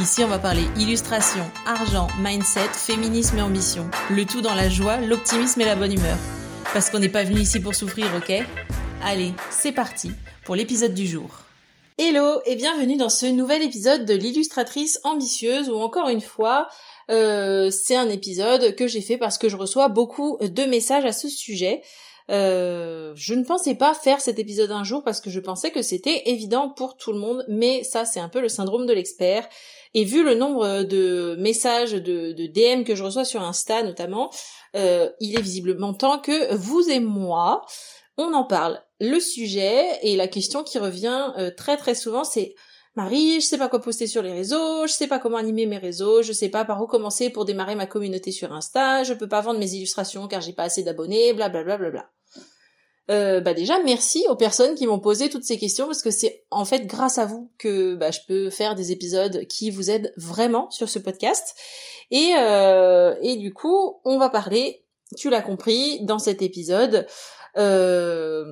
Ici, on va parler illustration, argent, mindset, féminisme et ambition. Le tout dans la joie, l'optimisme et la bonne humeur. Parce qu'on n'est pas venu ici pour souffrir, ok? Allez, c'est parti pour l'épisode du jour. Hello et bienvenue dans ce nouvel épisode de l'illustratrice ambitieuse où encore une fois, euh, c'est un épisode que j'ai fait parce que je reçois beaucoup de messages à ce sujet. Euh, je ne pensais pas faire cet épisode un jour parce que je pensais que c'était évident pour tout le monde, mais ça c'est un peu le syndrome de l'expert. Et vu le nombre de messages, de, DM que je reçois sur Insta notamment, euh, il est visiblement temps que vous et moi, on en parle. Le sujet et la question qui revient euh, très très souvent, c'est Marie, je sais pas quoi poster sur les réseaux, je sais pas comment animer mes réseaux, je sais pas par où commencer pour démarrer ma communauté sur Insta, je peux pas vendre mes illustrations car j'ai pas assez d'abonnés, bla bla bla bla bla. Euh, bah déjà merci aux personnes qui m'ont posé toutes ces questions parce que c'est en fait grâce à vous que bah, je peux faire des épisodes qui vous aident vraiment sur ce podcast. Et euh, et du coup on va parler tu l'as compris dans cet épisode euh,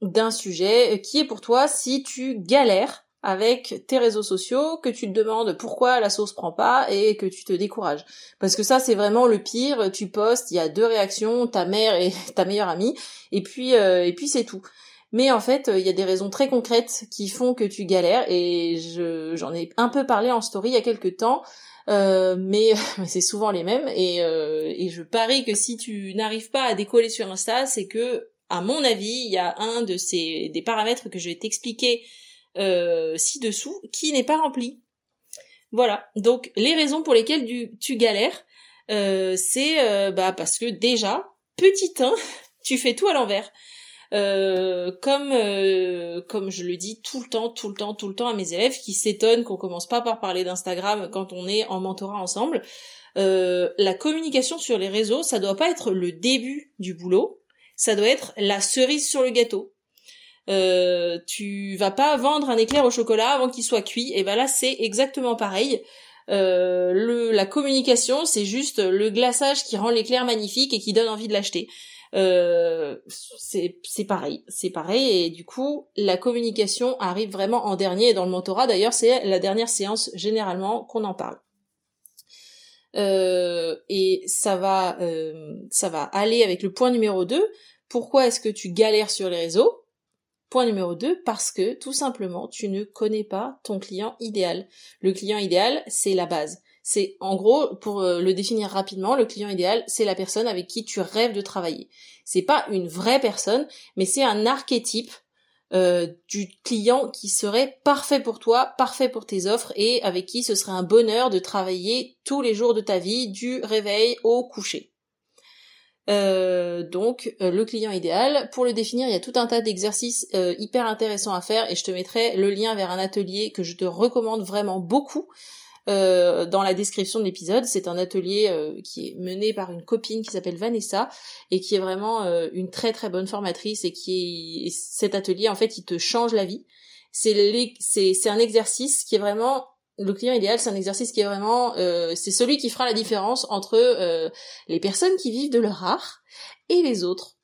d'un sujet qui est pour toi si tu galères avec tes réseaux sociaux, que tu te demandes pourquoi la sauce prend pas et que tu te décourages. Parce que ça c'est vraiment le pire, tu postes, il y a deux réactions, ta mère et ta meilleure amie, et puis euh, et puis c'est tout. Mais en fait, il y a des raisons très concrètes qui font que tu galères et je j'en ai un peu parlé en story il y a quelques temps. Euh, mais, c'est souvent les mêmes et, euh, et je parie que si tu n'arrives pas à décoller sur Insta, c'est que à mon avis, il y a un de ces des paramètres que je vais t'expliquer euh, ci-dessous qui n'est pas rempli. Voilà. Donc les raisons pour lesquelles tu, galères, euh, c'est euh, bah parce que déjà petit 1, tu fais tout à l'envers. comme comme je le dis tout le temps, tout le temps, tout le temps à mes élèves qui s'étonnent qu'on commence pas par parler d'Instagram quand on est en mentorat ensemble. la communication sur les réseaux, ça doit pas être le début du boulot, ça doit être la cerise sur le gâteau. Euh, tu vas pas vendre un éclair au chocolat avant qu'il soit cuit. Et ben là, c'est exactement pareil. Euh, la communication, c'est juste le glaçage qui rend l'éclair magnifique et qui donne envie de l'acheter. Euh, c'est pareil, c'est pareil. Et du coup, la communication arrive vraiment en dernier. Et dans le mentorat, d'ailleurs, c'est la dernière séance généralement qu'on en parle. Et ça va, ça va aller avec le point numéro 2. Pourquoi est-ce que tu galères sur les réseaux? Point numéro 2, parce que tout simplement, tu ne connais pas ton client idéal. Le client idéal, c'est la base. C'est en gros, pour euh, le définir rapidement, le client idéal, c'est la personne avec qui tu rêves de travailler. C'est pas une vraie personne, mais c'est un archétype euh, du client qui serait parfait pour toi, parfait pour tes offres et avec qui ce serait un bonheur de travailler tous les jours de ta vie, du réveil au coucher. Euh, donc euh, le client idéal. Pour le définir, il y a tout un tas d'exercices euh, hyper intéressants à faire et je te mettrai le lien vers un atelier que je te recommande vraiment beaucoup dans la description de l'épisode. C'est un atelier qui est mené par une copine qui s'appelle Vanessa et qui est vraiment une très très bonne formatrice et qui est cet atelier en fait il te change la vie. C'est c'est un exercice qui est vraiment le client idéal, c'est un exercice qui est vraiment, euh, c'est celui qui fera la différence entre euh, les personnes qui vivent de leur art et les autres,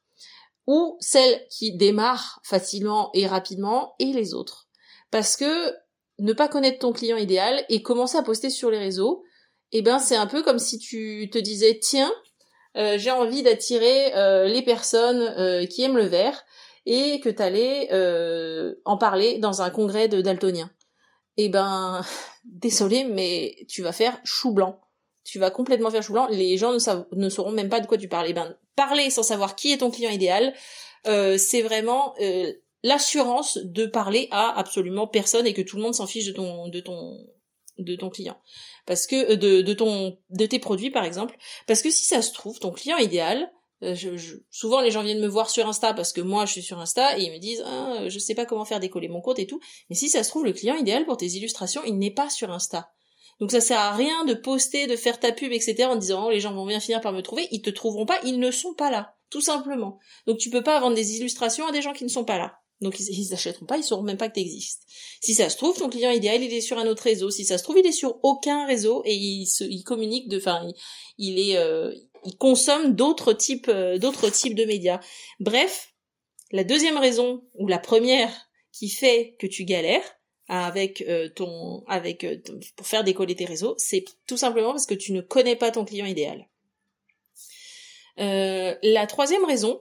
ou celles qui démarrent facilement et rapidement et les autres. Parce que ne pas connaître ton client idéal et commencer à poster sur les réseaux, eh ben c'est un peu comme si tu te disais tiens, euh, j'ai envie d'attirer les personnes qui aiment le vert et que tu allais en parler dans un congrès de daltoniens eh ben, désolé, mais tu vas faire chou blanc. Tu vas complètement faire chou blanc. Les gens ne, ne sauront même pas de quoi tu parles. Eh ben, parler sans savoir qui est ton client idéal, euh, c'est vraiment euh, l'assurance de parler à absolument personne et que tout le monde s'en fiche de ton, de ton, de ton client. Parce que euh, de, de ton, de tes produits par exemple. Parce que si ça se trouve, ton client idéal, euh, souvent les gens viennent me voir sur Insta parce que moi je suis sur Insta et ils me disent ah, je sais pas comment faire décoller mon compte et tout. Mais si ça se trouve le client idéal pour tes illustrations il n'est pas sur Insta. Donc ça sert à rien de poster, de faire ta pub, etc. en disant oh, les gens vont bien finir par me trouver. Ils te trouveront pas, ils ne sont pas là, tout simplement. Donc tu peux pas vendre des illustrations à des gens qui ne sont pas là. Donc ils, ils achèteront pas, ils sauront même pas que tu existes. Si ça se trouve, ton client idéal, il est sur un autre réseau. Si ça se trouve, il est sur aucun réseau et il, se, il communique de, enfin, il, est, euh, il consomme d'autres types, euh, d'autres types de médias. Bref, la deuxième raison ou la première qui fait que tu galères avec euh, ton, avec pour faire décoller tes réseaux, c'est tout simplement parce que tu ne connais pas ton client idéal. la troisième raison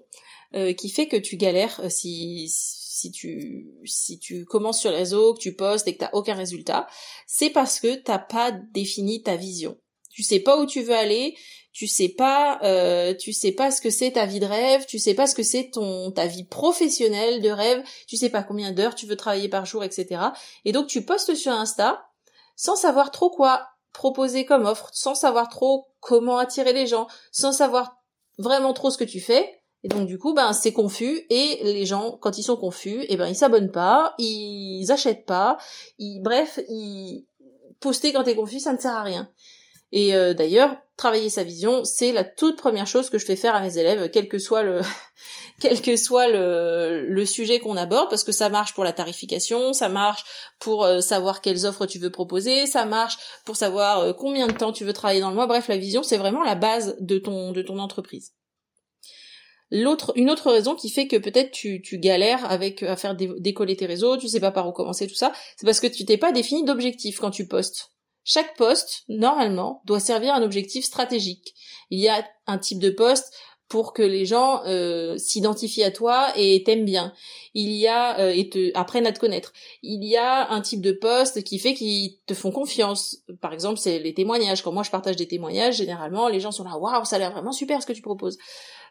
qui fait que tu galères si si tu si tu commences sur les réseaux, que tu postes et que t'as aucun résultat, c'est parce que t'as pas défini ta vision. Tu sais pas où tu veux aller, tu sais pas euh, tu sais pas ce que c'est ta vie de rêve, tu sais pas ce que c'est ton ta vie professionnelle de rêve, tu sais pas combien d'heures tu veux travailler par jour, etc. Et donc tu postes sur Insta sans savoir trop quoi proposer comme offre, sans savoir trop comment attirer les gens, sans savoir vraiment trop ce que tu fais, et donc du coup, ben c'est confus et les gens, quand ils sont confus, eh ben ils s'abonnent pas, ils achètent pas, ils, bref, ils poster quand t'es confus, ça ne sert à rien. Et euh, d'ailleurs, travailler sa vision, c'est la toute première chose que je fais faire à mes élèves, quel que soit le quel que soit le, sujet qu'on aborde, parce que ça marche pour la tarification, ça marche pour euh, savoir quelles offres tu veux proposer, ça marche pour savoir euh, combien de temps tu veux travailler dans le mois. Bref, la vision, c'est vraiment la base de ton de ton entreprise. L'autre, une autre raison qui fait que peut-être tu, tu galères avec à faire décoller tes réseaux, tu sais pas par où commencer tout ça, c'est parce que tu t'es pas défini d'objectif quand tu postes. Chaque poste, normalement, doit servir un objectif stratégique. Il y a un type de poste pour que les gens euh, s'identifient à toi et t'aiment bien. Il y a euh, et te apprennent à te connaître. Il y a un type de poste qui fait qu'ils te font confiance. Par exemple, c'est les témoignages. Quand moi je partage des témoignages, généralement les gens sont là, waouh, ça a l'air vraiment super ce que tu proposes.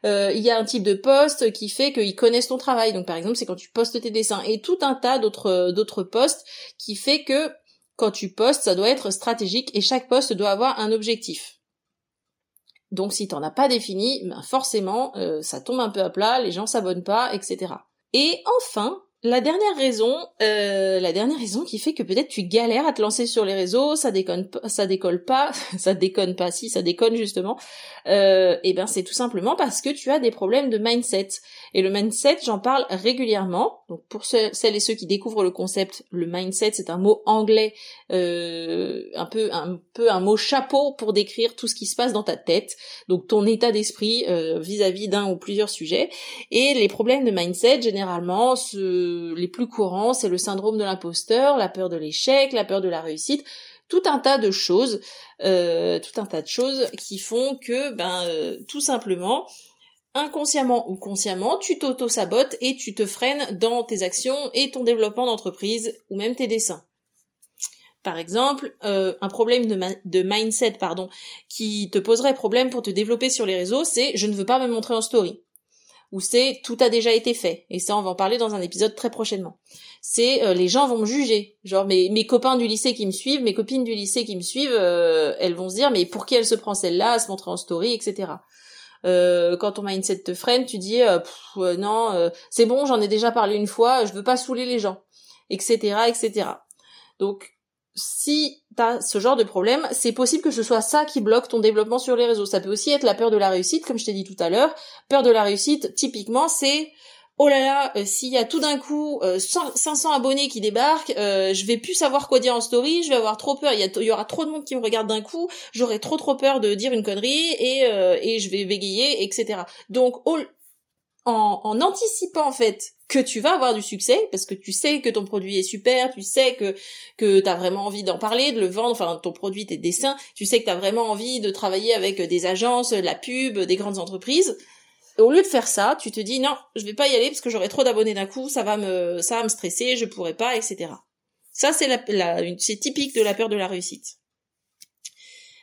Euh, il y a un type de poste qui fait qu'ils connaissent ton travail. Donc par exemple, c'est quand tu postes tes dessins et tout un tas d'autres d'autres postes qui fait que quand tu postes, ça doit être stratégique et chaque poste doit avoir un objectif. Donc si t'en as pas défini, ben forcément euh, ça tombe un peu à plat, les gens s'abonnent pas, etc. Et enfin, la dernière raison, euh, la dernière raison qui fait que peut-être tu galères à te lancer sur les réseaux, ça déconne, ça décolle pas, ça déconne pas, si ça déconne justement. Euh, et eh ben c'est tout simplement parce que tu as des problèmes de mindset. Et le mindset, j'en parle régulièrement. Donc pour celles et ceux qui découvrent le concept, le mindset c'est un mot anglais, euh, un peu un peu un mot chapeau pour décrire tout ce qui se passe dans ta tête. Donc ton état d'esprit euh, vis-à-vis d'un ou plusieurs sujets. Et les problèmes de mindset généralement se les plus courants, c'est le syndrome de l'imposteur, la peur de l'échec, la peur de la réussite, tout un tas de choses, euh, qui font que, ben, euh, tout simplement, inconsciemment ou consciemment, tu t'auto-sabotes et tu te freines dans tes actions et ton développement d'entreprise ou même tes dessins. Par exemple, euh, un problème de, mindset, qui te poserait problème pour te développer sur les réseaux, c'est je ne veux pas me montrer en story où c'est tout a déjà été fait. Et ça, on va en parler dans un épisode très prochainement. C'est euh, les gens vont me juger. Genre mes, mes copains du lycée qui me suivent, mes copines du lycée qui me suivent, euh, elles vont se dire mais pour qui elle se prend celle-là à se montrer en story, etc. Euh, quand ton mindset te freine, tu dis non, c'est bon, j'en ai déjà parlé une fois, je veux pas saouler les gens, etc., etc. Donc si t'as ce genre de problème, c'est possible que ce soit ça qui bloque ton développement sur les réseaux. Ça peut aussi être la peur de la réussite, comme je t'ai dit tout à l'heure. Peur de la réussite, typiquement, c'est oh là là, euh, s'il y a tout d'un coup 500 euh, abonnés qui débarquent, euh, je vais plus savoir quoi dire en story, je vais avoir trop peur, il y, aura trop de monde qui me regarde d'un coup, j'aurai trop trop peur de dire une connerie et, je vais bégayer, etc. Donc en, en anticipant en fait que tu vas avoir du succès parce que tu sais que ton produit est super, tu sais que que tu as vraiment envie d'en parler, de le vendre, enfin ton produit, tes dessins, tu sais que tu as vraiment envie de travailler avec des agences, la pub, des grandes entreprises. au lieu de faire ça, tu te dis non, je vais pas y aller parce que j'aurai trop d'abonnés d'un coup, ça va me ça va me stresser, je pourrai pas, etc. Ça c'est la, la c'est typique de la peur de la réussite.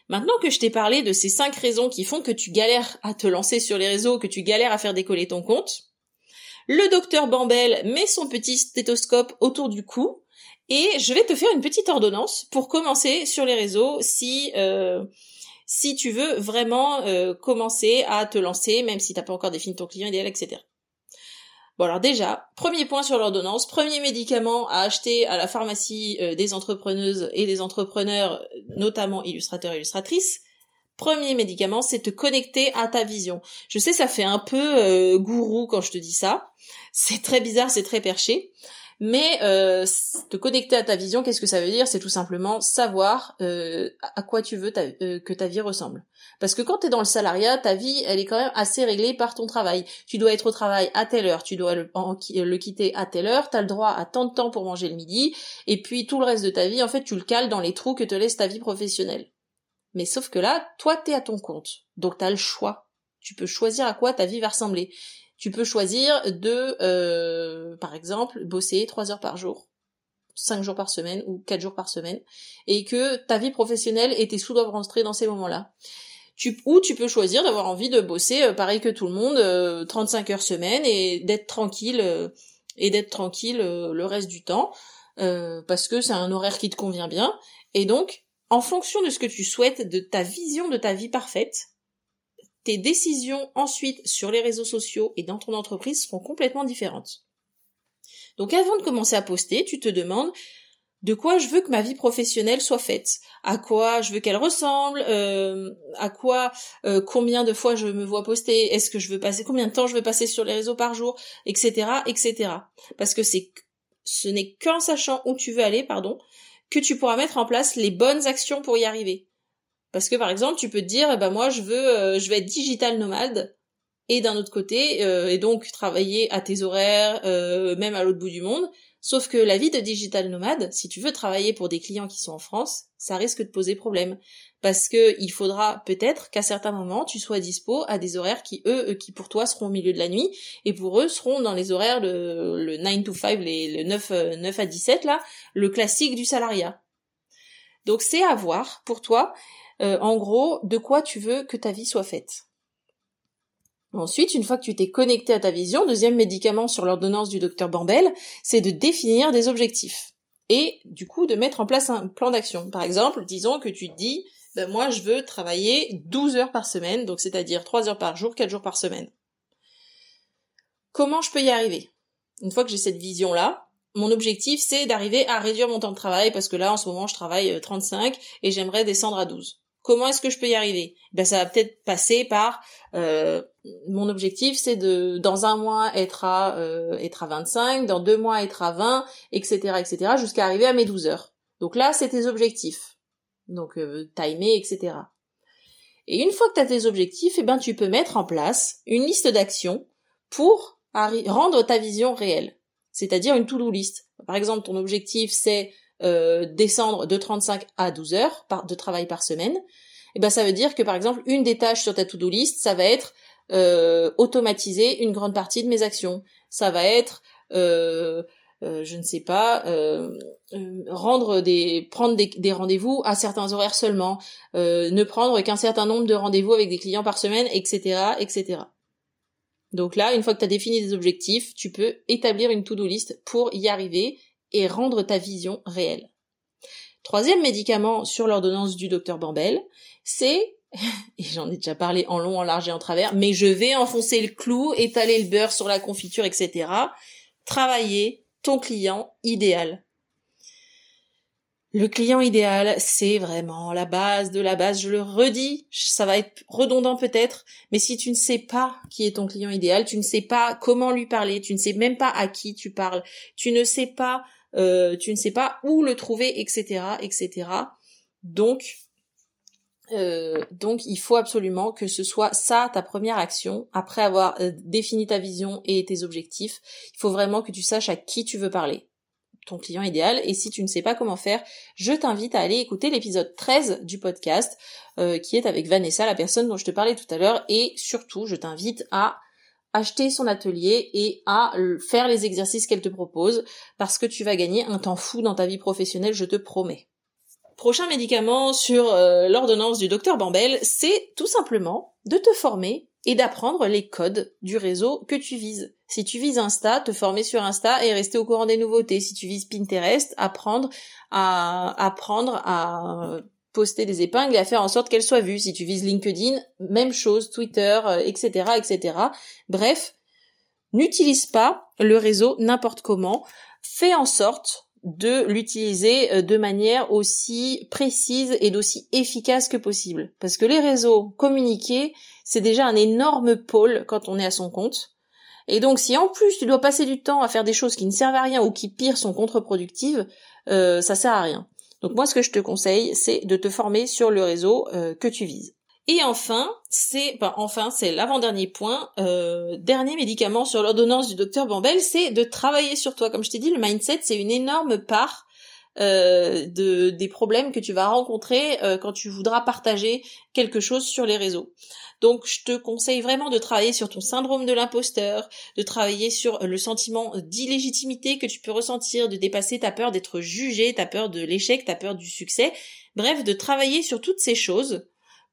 Maintenant que je t'ai parlé de ces cinq raisons qui font que tu galères à te lancer sur les réseaux, que tu galères à faire décoller ton compte, le docteur Bambel met son petit stéthoscope autour du cou et je vais te faire une petite ordonnance pour commencer sur les réseaux si euh, si tu veux vraiment euh, commencer à te lancer, même si t'as pas encore défini ton client idéal, etc. Bon alors déjà, premier point sur l'ordonnance, premier médicament à acheter à la pharmacie euh, des entrepreneuses et des entrepreneurs, notamment illustrateurs et illustratrices. Premier médicament, c'est te connecter à ta vision. Je sais, ça fait un peu euh, gourou quand je te dis ça. C'est très bizarre, c'est très perché. Mais euh, te connecter à ta vision, qu'est-ce que ça veut dire? C'est tout simplement savoir à quoi tu veux que ta vie ressemble. Parce que quand tu es dans le salariat, ta vie, elle est quand même assez réglée par ton travail. Tu dois être au travail à telle heure, tu dois le, quitter à telle heure, tu as le droit à tant de temps pour manger le midi, et puis tout le reste de ta vie, en fait, tu le cales dans les trous que te laisse ta vie professionnelle. Mais sauf que là, toi, t'es à ton compte. Donc t'as le choix. Tu peux choisir à quoi ta vie va ressembler tu peux choisir de, euh, par exemple, bosser trois heures par jour, cinq jours par semaine ou quatre jours par semaine, et que ta vie professionnelle et tes sous doivent rentrer dans ces moments-là. Ou tu peux choisir d'avoir envie de bosser euh, pareil que tout le monde, euh, 35 heures semaine et d'être tranquille euh, et d'être tranquille le reste du temps parce que c'est un horaire qui te convient bien. Et donc, en fonction de ce que tu souhaites, de ta vision de ta vie parfaite, tes décisions ensuite sur les réseaux sociaux et dans ton entreprise seront complètement différentes. Donc avant de commencer à poster, tu te demandes de quoi je veux que ma vie professionnelle soit faite, à quoi je veux qu'elle ressemble, euh, à quoi, euh, combien de fois je me vois poster, est-ce que je veux passer, combien de temps je veux passer sur les réseaux par jour, etc., etc. Parce que c'est, ce n'est qu'en sachant où tu veux aller, pardon, que tu pourras mettre en place les bonnes actions pour y arriver. Parce que par exemple, tu peux te dire, eh ben moi je veux, euh, je vais être digital nomade, et d'un autre côté, et donc travailler à tes horaires, même à l'autre bout du monde. Sauf que la vie de digital nomade, si tu veux travailler pour des clients qui sont en France, ça risque de poser problème. Parce que il faudra peut-être qu'à certains moments, tu sois dispo à des horaires qui, eux, qui pour toi seront au milieu de la nuit, et pour eux seront dans les horaires, le, le 9 to 5, les, le 9, 9 à 17, là, le classique du salariat. Donc c'est à voir pour toi. Euh, en gros, de quoi tu veux que ta vie soit faite. Ensuite, une fois que tu t'es connecté à ta vision, deuxième médicament sur l'ordonnance du docteur Bambel, c'est de définir des objectifs. Et du coup, de mettre en place un plan d'action. Par exemple, disons que tu te dis, ben moi je veux travailler 12 heures par semaine, donc c'est-à-dire 3 heures par jour, 4 jours par semaine. Comment je peux y arriver? Une fois que j'ai cette vision-là, mon objectif c'est d'arriver à réduire mon temps de travail parce que là en ce moment je travaille 35 euh, et j'aimerais descendre à 12. Comment est-ce que je peux y arriver? Ben ça va peut-être passer par euh, mon objectif, c'est de dans un mois être à euh, être à 25, dans deux mois être à 20, etc., etc., jusqu'à arriver à mes 12 heures. Donc là, c'est tes objectifs. Donc euh, timer, etc. Et une fois que tu as tes objectifs, eh ben tu peux mettre en place une liste d'actions pour rendre ta vision réelle. C'est-à-dire une to-do list. Par exemple, ton objectif c'est euh, descendre de 35 à 12 heures de travail par semaine, eh ben ça veut dire que par exemple une des tâches sur ta to-do list, ça va être euh, automatiser une grande partie de mes actions. Ça va être euh, je ne sais pas, rendre des, prendre des, des rendez-vous à certains horaires seulement, ne prendre qu'un certain nombre de rendez-vous avec des clients par semaine, etc., etc. Donc là, une fois que tu as défini des objectifs, tu peux établir une to-do list pour y arriver et rendre ta vision réelle. Troisième médicament sur l'ordonnance du docteur Bambel, c'est, et j'en ai déjà parlé en long, en large et en travers, mais je vais enfoncer le clou, étaler le beurre sur la confiture, etc. Travailler ton client idéal. Le client idéal, c'est vraiment la base de la base. Je le redis, ça va être redondant peut-être, mais si tu ne sais pas qui est ton client idéal, tu ne sais pas comment lui parler, tu ne sais même pas à qui tu parles, tu ne sais pas euh, tu ne sais pas où le trouver, etc., etc. Donc, euh, donc il faut absolument que ce soit ça ta première action après avoir euh, défini ta vision et tes objectifs. Il faut vraiment que tu saches à qui tu veux parler ton client idéal et si tu ne sais pas comment faire, je t'invite à aller écouter l'épisode 13 du podcast qui est avec Vanessa, la personne dont je te parlais tout à l'heure et surtout je t'invite à acheter son atelier et à faire les exercices qu'elle te propose parce que tu vas gagner un temps fou dans ta vie professionnelle, je te promets. Prochain médicament sur euh, l'ordonnance du docteur Bambel, c'est tout simplement de te former et d'apprendre les codes du réseau que tu vises. Si tu vises Insta, te former sur Insta et rester au courant des nouveautés. Si tu vises Pinterest, apprendre à apprendre à poster des épingles et à faire en sorte qu'elles soient vues. Si tu vises LinkedIn, même chose, Twitter, etc., euh, etc. Bref, N'utilise pas le réseau n'importe comment. Fais en sorte de l'utiliser euh, de manière aussi précise et d'aussi efficace que possible. Parce que les réseaux communiqués, c'est déjà un énorme pôle quand on est à son compte. Et donc si en plus tu dois passer du temps à faire des choses qui ne servent à rien ou qui pire sont contre-productives, euh, ça sert à rien. Donc moi ce que je te conseille, c'est de te former sur le réseau euh, que tu vises. Et enfin, c'est enfin c'est l'avant-dernier point, euh, dernier médicament sur l'ordonnance du docteur Bambel, c'est de travailler sur toi. Comme je t'ai dit, le mindset c'est une énorme part euh, de des problèmes que tu vas rencontrer euh, quand tu voudras partager quelque chose sur les réseaux. Donc je te conseille vraiment de travailler sur ton syndrome de l'imposteur, de travailler sur le sentiment d'illégitimité que tu peux ressentir, de dépasser ta peur d'être jugé, ta peur de l'échec, ta peur du succès. Bref, de travailler sur toutes ces choses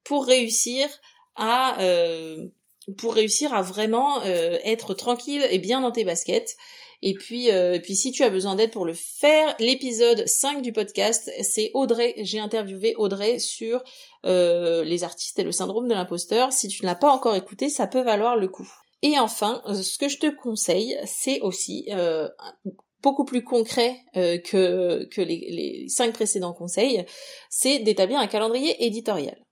pour réussir à euh, pour réussir à vraiment euh, être tranquille et bien dans tes baskets. Et puis, euh, puis si tu as besoin d'aide pour le faire, l'épisode 5 du podcast, c'est Audrey. J'ai interviewé Audrey sur les artistes et le syndrome de l'imposteur. Si tu ne l'as pas encore écouté, ça peut valoir le coup. Et enfin, ce que je te conseille, c'est aussi beaucoup plus concret que, que les, les cinq précédents conseils, c'est d'établir un calendrier éditorial.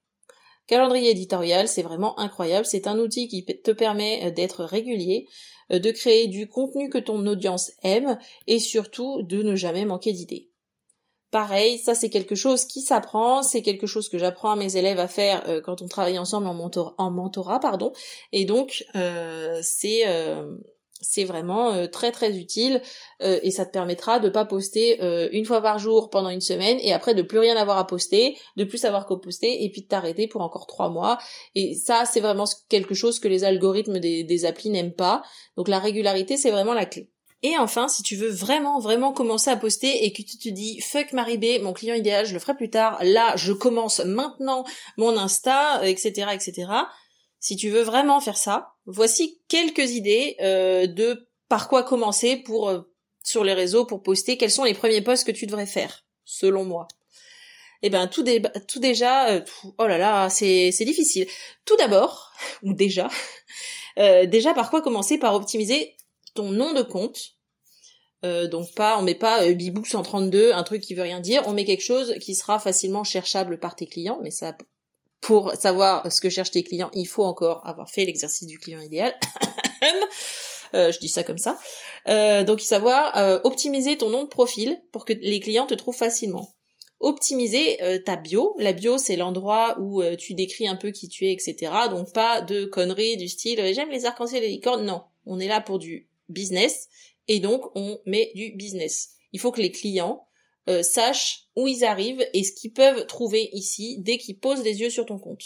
Calendrier éditorial, c'est vraiment incroyable. C'est un outil qui te permet euh, d'être régulier, euh, de créer du contenu que ton audience aime et surtout de ne jamais manquer d'idées. Pareil, ça c'est quelque chose qui s'apprend, c'est quelque chose que j'apprends à mes élèves à faire euh, quand on travaille ensemble en, en mentorat, pardon. Et donc c'est c'est vraiment euh, très très utile euh, et ça te permettra de pas poster euh, une fois par jour pendant une semaine et après de plus rien avoir à poster, de plus savoir quoi poster et puis de t'arrêter pour encore trois mois. Et ça c'est vraiment quelque chose que les algorithmes des, des applis n'aiment pas. Donc la régularité c'est vraiment la clé. Et enfin, si tu veux vraiment, vraiment commencer à poster et que tu te dis fuck Marie B, mon client idéal, je le ferai plus tard, là, je commence maintenant mon Insta, etc., etc. Si tu veux vraiment faire ça, voici quelques idées euh, de par quoi commencer pour euh, sur les réseaux pour poster. Quels sont les premiers posts que tu devrais faire, selon moi Eh ben tout, déjà, euh, oh là là, c'est c'est difficile. Tout d'abord, ou déjà, déjà par quoi commencer Par optimiser ton nom de compte. donc pas, on met pas Bibou 132, un truc qui veut rien dire. On met quelque chose qui sera facilement cherchable par tes clients, mais ça pour savoir ce que cherchent tes clients, il faut encore avoir fait l'exercice du client idéal. euh, je dis ça comme ça. Euh, donc savoir euh, optimiser ton nom de profil pour que les clients te trouvent facilement. Optimiser ta bio. La bio, c'est l'endroit où tu décris un peu qui tu es, etc. Donc pas de conneries du style j'aime les arcs-en-ciel et les licornes. Non, on est là pour du business et donc on met du business. Il faut que les clients euh, sachent où ils arrivent et ce qu'ils peuvent trouver ici dès qu'ils posent les yeux sur ton compte.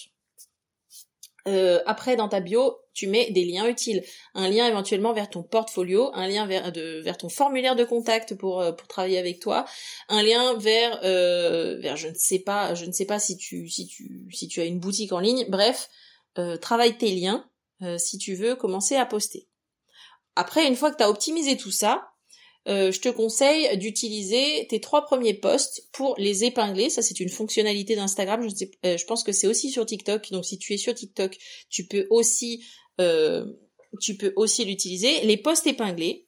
Euh, après, dans ta bio, tu mets des liens utiles. Un lien éventuellement vers ton portfolio, un lien vers, ton formulaire de contact pour, euh, pour travailler avec toi, un lien vers, vers je ne sais pas, je ne sais pas si tu, si tu, si tu as une boutique en ligne. Bref, travaille tes liens si tu veux commencer à poster. Après, une fois que tu as optimisé tout ça, euh, je te conseille d'utiliser tes trois premiers posts pour les épingler. Ça, c'est une fonctionnalité d'Instagram. Je, euh, je pense que c'est aussi sur TikTok. Donc, si tu es sur TikTok, tu peux aussi, euh, tu peux aussi l'utiliser. Les posts épinglés.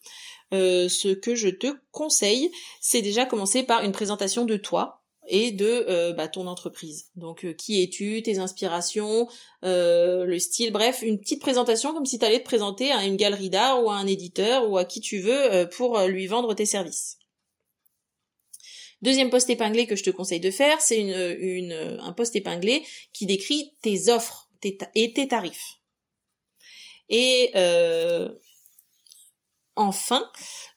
ce que je te conseille, c'est déjà commencer par une présentation de toi, et de euh, bah, ton entreprise. Donc euh, qui es-tu, tes inspirations, euh, le style, bref, une petite présentation comme si tu allais te présenter à une galerie d'art ou à un éditeur ou à qui tu veux pour lui vendre tes services. Deuxième poste épinglé que je te conseille de faire, c'est une, une, un poste épinglé qui décrit tes offres et tes tarifs. Et enfin,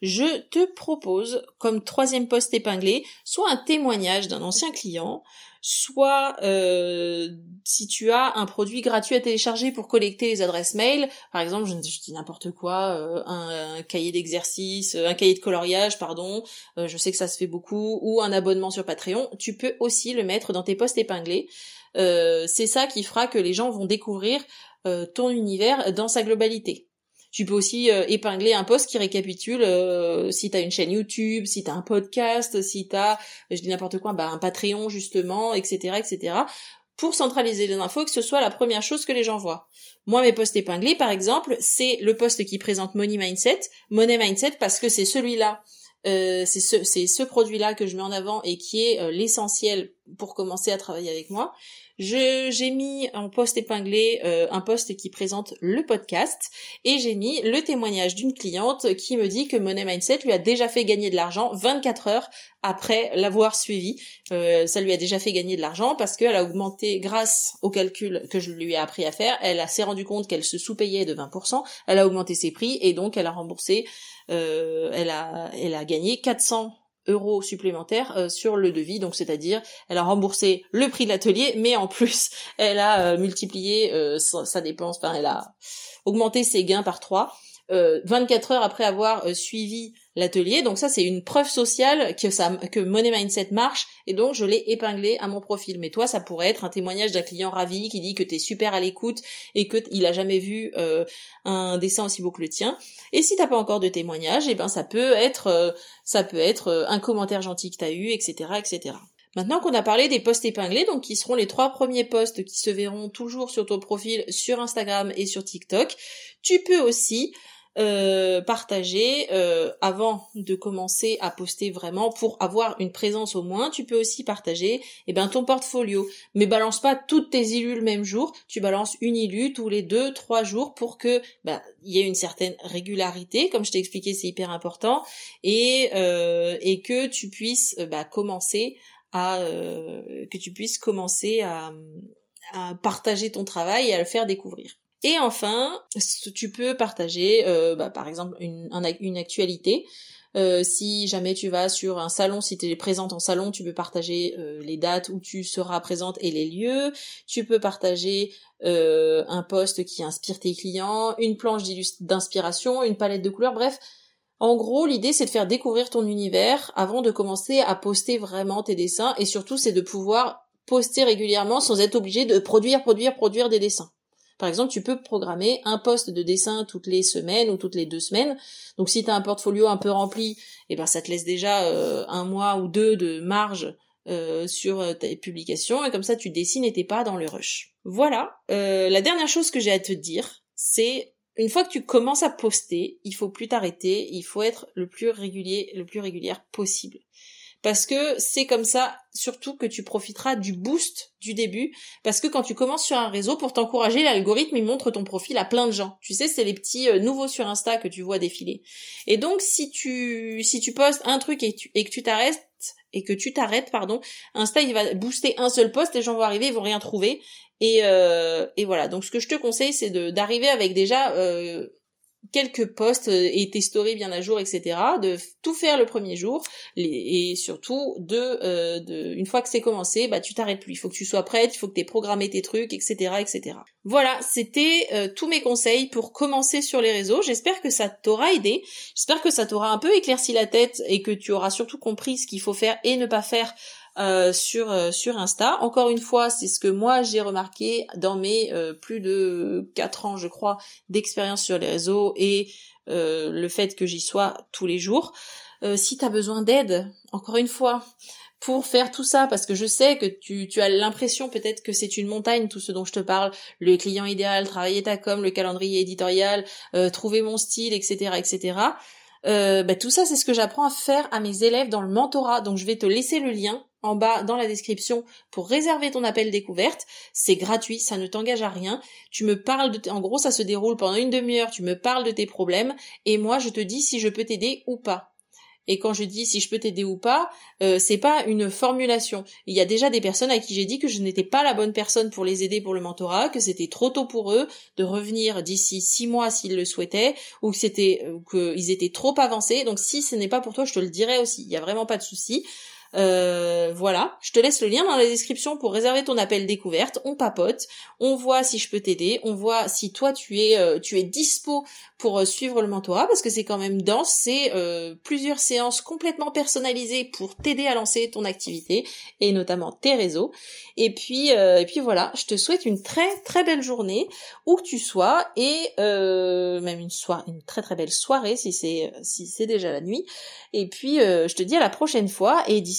je te propose comme troisième poste épinglé soit un témoignage d'un ancien client, soit euh, si tu as un produit gratuit à télécharger pour collecter les adresses mail, par exemple, je, dis n'importe quoi, euh, un, cahier d'exercice, un cahier de coloriage, pardon, euh, je sais que ça se fait beaucoup, ou un abonnement sur Patreon, tu peux aussi le mettre dans tes postes épinglés. c'est ça qui fera que les gens vont découvrir ton univers dans sa globalité. Tu peux aussi euh, épingler un post qui récapitule euh, si tu as une chaîne YouTube, si tu as un podcast, si tu as, je dis n'importe quoi, bah, un Patreon justement, etc., etc., pour centraliser les infos et que ce soit la première chose que les gens voient. Moi, mes posts épinglés, par exemple, c'est le post qui présente Money Mindset, Money Mindset parce que c'est celui-là euh, c'est ce, c'est ce produit-là que je mets en avant et qui est euh, l'essentiel pour commencer à travailler avec moi. J'ai mis en post épinglé euh, un post qui présente le podcast et j'ai mis le témoignage d'une cliente qui me dit que Money Mindset lui a déjà fait gagner de l'argent 24 heures après l'avoir suivi. Euh, ça lui a déjà fait gagner de l'argent parce qu'elle a augmenté grâce au calcul que je lui ai appris à faire. Elle s'est rendu compte qu'elle se sous-payait de 20%. Elle a augmenté ses prix et donc elle a remboursé. Euh, elle a elle a gagné 400 euros supplémentaires euh, sur le devis, donc c'est-à-dire elle a remboursé le prix de l'atelier, mais en plus elle a euh, multiplié euh, sa, dépense, enfin elle a augmenté ses gains par 3. 24 heures après avoir suivi l'atelier. Donc ça, c'est une preuve sociale que ça, que Money Mindset marche, et donc je l'ai épinglé à mon profil. Mais toi, ça pourrait être un témoignage d'un client ravi qui dit que t'es super à l'écoute et que il a jamais vu un dessin aussi beau que le tien. Et si t'as pas encore de témoignage, eh ben ça peut être, ça peut être un commentaire gentil que t'as eu, etc., etc. Maintenant qu'on a parlé des posts épinglés, donc qui seront les trois premiers posts qui se verront toujours sur ton profil sur Instagram et sur TikTok, tu peux aussi euh, partager euh, avant de commencer à poster vraiment pour avoir une présence au moins tu peux aussi partager eh ben ton portfolio. Mais balance pas toutes tes illus le même jour tu balances une illu tous les deux trois jours pour que bah, il y ait une certaine régularité comme je t'ai expliqué c'est hyper important et euh, et que tu puisses bah, commencer à que tu puisses commencer à, à partager ton travail et à le faire découvrir et enfin, tu peux partager, euh, bah, par exemple, une, actualité. Euh, si jamais tu vas sur un salon, si tu es présente en salon, tu peux partager euh, les dates où tu seras présente et les lieux. Tu peux partager un post qui inspire tes clients, une planche d'inspiration, une palette de couleurs, bref. En gros, l'idée c'est de faire découvrir ton univers avant de commencer à poster vraiment tes dessins et surtout c'est de pouvoir poster régulièrement sans être obligé de produire, produire, produire des dessins. Par exemple, tu peux programmer un poste de dessin toutes les semaines ou toutes les deux semaines. Donc si tu as un portfolio un peu rempli, eh ben ça te laisse déjà euh, un mois ou deux de marge euh, sur euh, tes publications et comme ça tu dessines et t'es pas dans le rush. Voilà. la dernière chose que j'ai à te dire, c'est une fois que tu commences à poster, il faut plus t'arrêter, il faut être le plus régulier, le plus régulière possible parce que c'est comme ça surtout que tu profiteras du boost du début. Parce que quand tu commences sur un réseau pour t'encourager l'algorithme il montre ton profil à plein de gens. Tu sais c'est les petits euh, nouveaux sur Insta que tu vois défiler. Et donc si tu si tu postes un truc et, que tu t'arrêtes et que tu t'arrêtes pardon Insta il va booster un seul post les gens vont arriver ils vont rien trouver. Et euh, et voilà. Donc ce que je te conseille c'est d'arriver avec déjà euh, quelques posts euh, et tes stories bien à jour, etc. De tout faire le premier jour et surtout de, euh, de une fois que c'est commencé, bah tu t'arrêtes plus. Il faut que tu sois prête, il faut que tu aies programmé tes trucs, etc., etc. Voilà, c'était euh, tous mes conseils pour commencer sur les réseaux. J'espère que ça t'aura aidé. J'espère que ça t'aura un peu éclairci la tête et que tu auras surtout compris ce qu'il faut faire et ne pas faire euh, sur euh, sur Insta. Encore une fois, c'est ce que moi j'ai remarqué dans mes euh, plus de 4 ans, je crois, d'expérience sur les réseaux et le fait que j'y sois tous les jours. si tu as besoin d'aide, encore une fois, pour faire tout ça parce que je sais que tu, tu as l'impression peut-être que c'est une montagne tout ce dont je te parle le client idéal travailler ta com le calendrier éditorial trouver mon style etc etc bah, tout ça c'est ce que j'apprends à faire à mes élèves dans le mentorat donc je vais te laisser le lien en bas dans la description pour réserver ton appel découverte. C'est gratuit, ça ne t'engage à rien. Tu me parles de, en gros, ça se déroule pendant une demi-heure, tu me parles de tes problèmes et moi je te dis si je peux t'aider ou pas. Et quand je dis si je peux t'aider ou pas, euh, c'est pas une formulation. Il y a déjà des personnes à qui j'ai dit que je n'étais pas la bonne personne pour les aider pour le mentorat, que c'était trop tôt pour eux de revenir d'ici six mois s'ils le souhaitaient, ou que c'était euh, qu'ils étaient trop avancés. Donc si ce n'est pas pour toi, je te le dirai aussi. Il y a vraiment pas de souci. Euh, voilà, je te laisse le lien dans la description pour réserver ton appel découverte. On papote, on voit si je peux t'aider, on voit si toi tu es euh, tu es dispo pour euh, suivre le mentorat parce que c'est quand même dense, c'est plusieurs séances complètement personnalisées pour t'aider à lancer ton activité et notamment tes réseaux. Et puis et puis voilà, je te souhaite une très très belle journée où que tu sois et même une soirée, une très très belle soirée si c'est si c'est déjà la nuit. Et puis je te dis à la prochaine fois et d'ici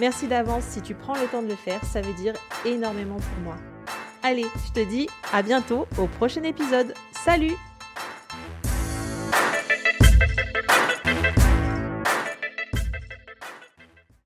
Merci d'avance si tu prends le temps de le faire, ça veut dire énormément pour moi. Allez, je te dis à bientôt au prochain épisode. Salut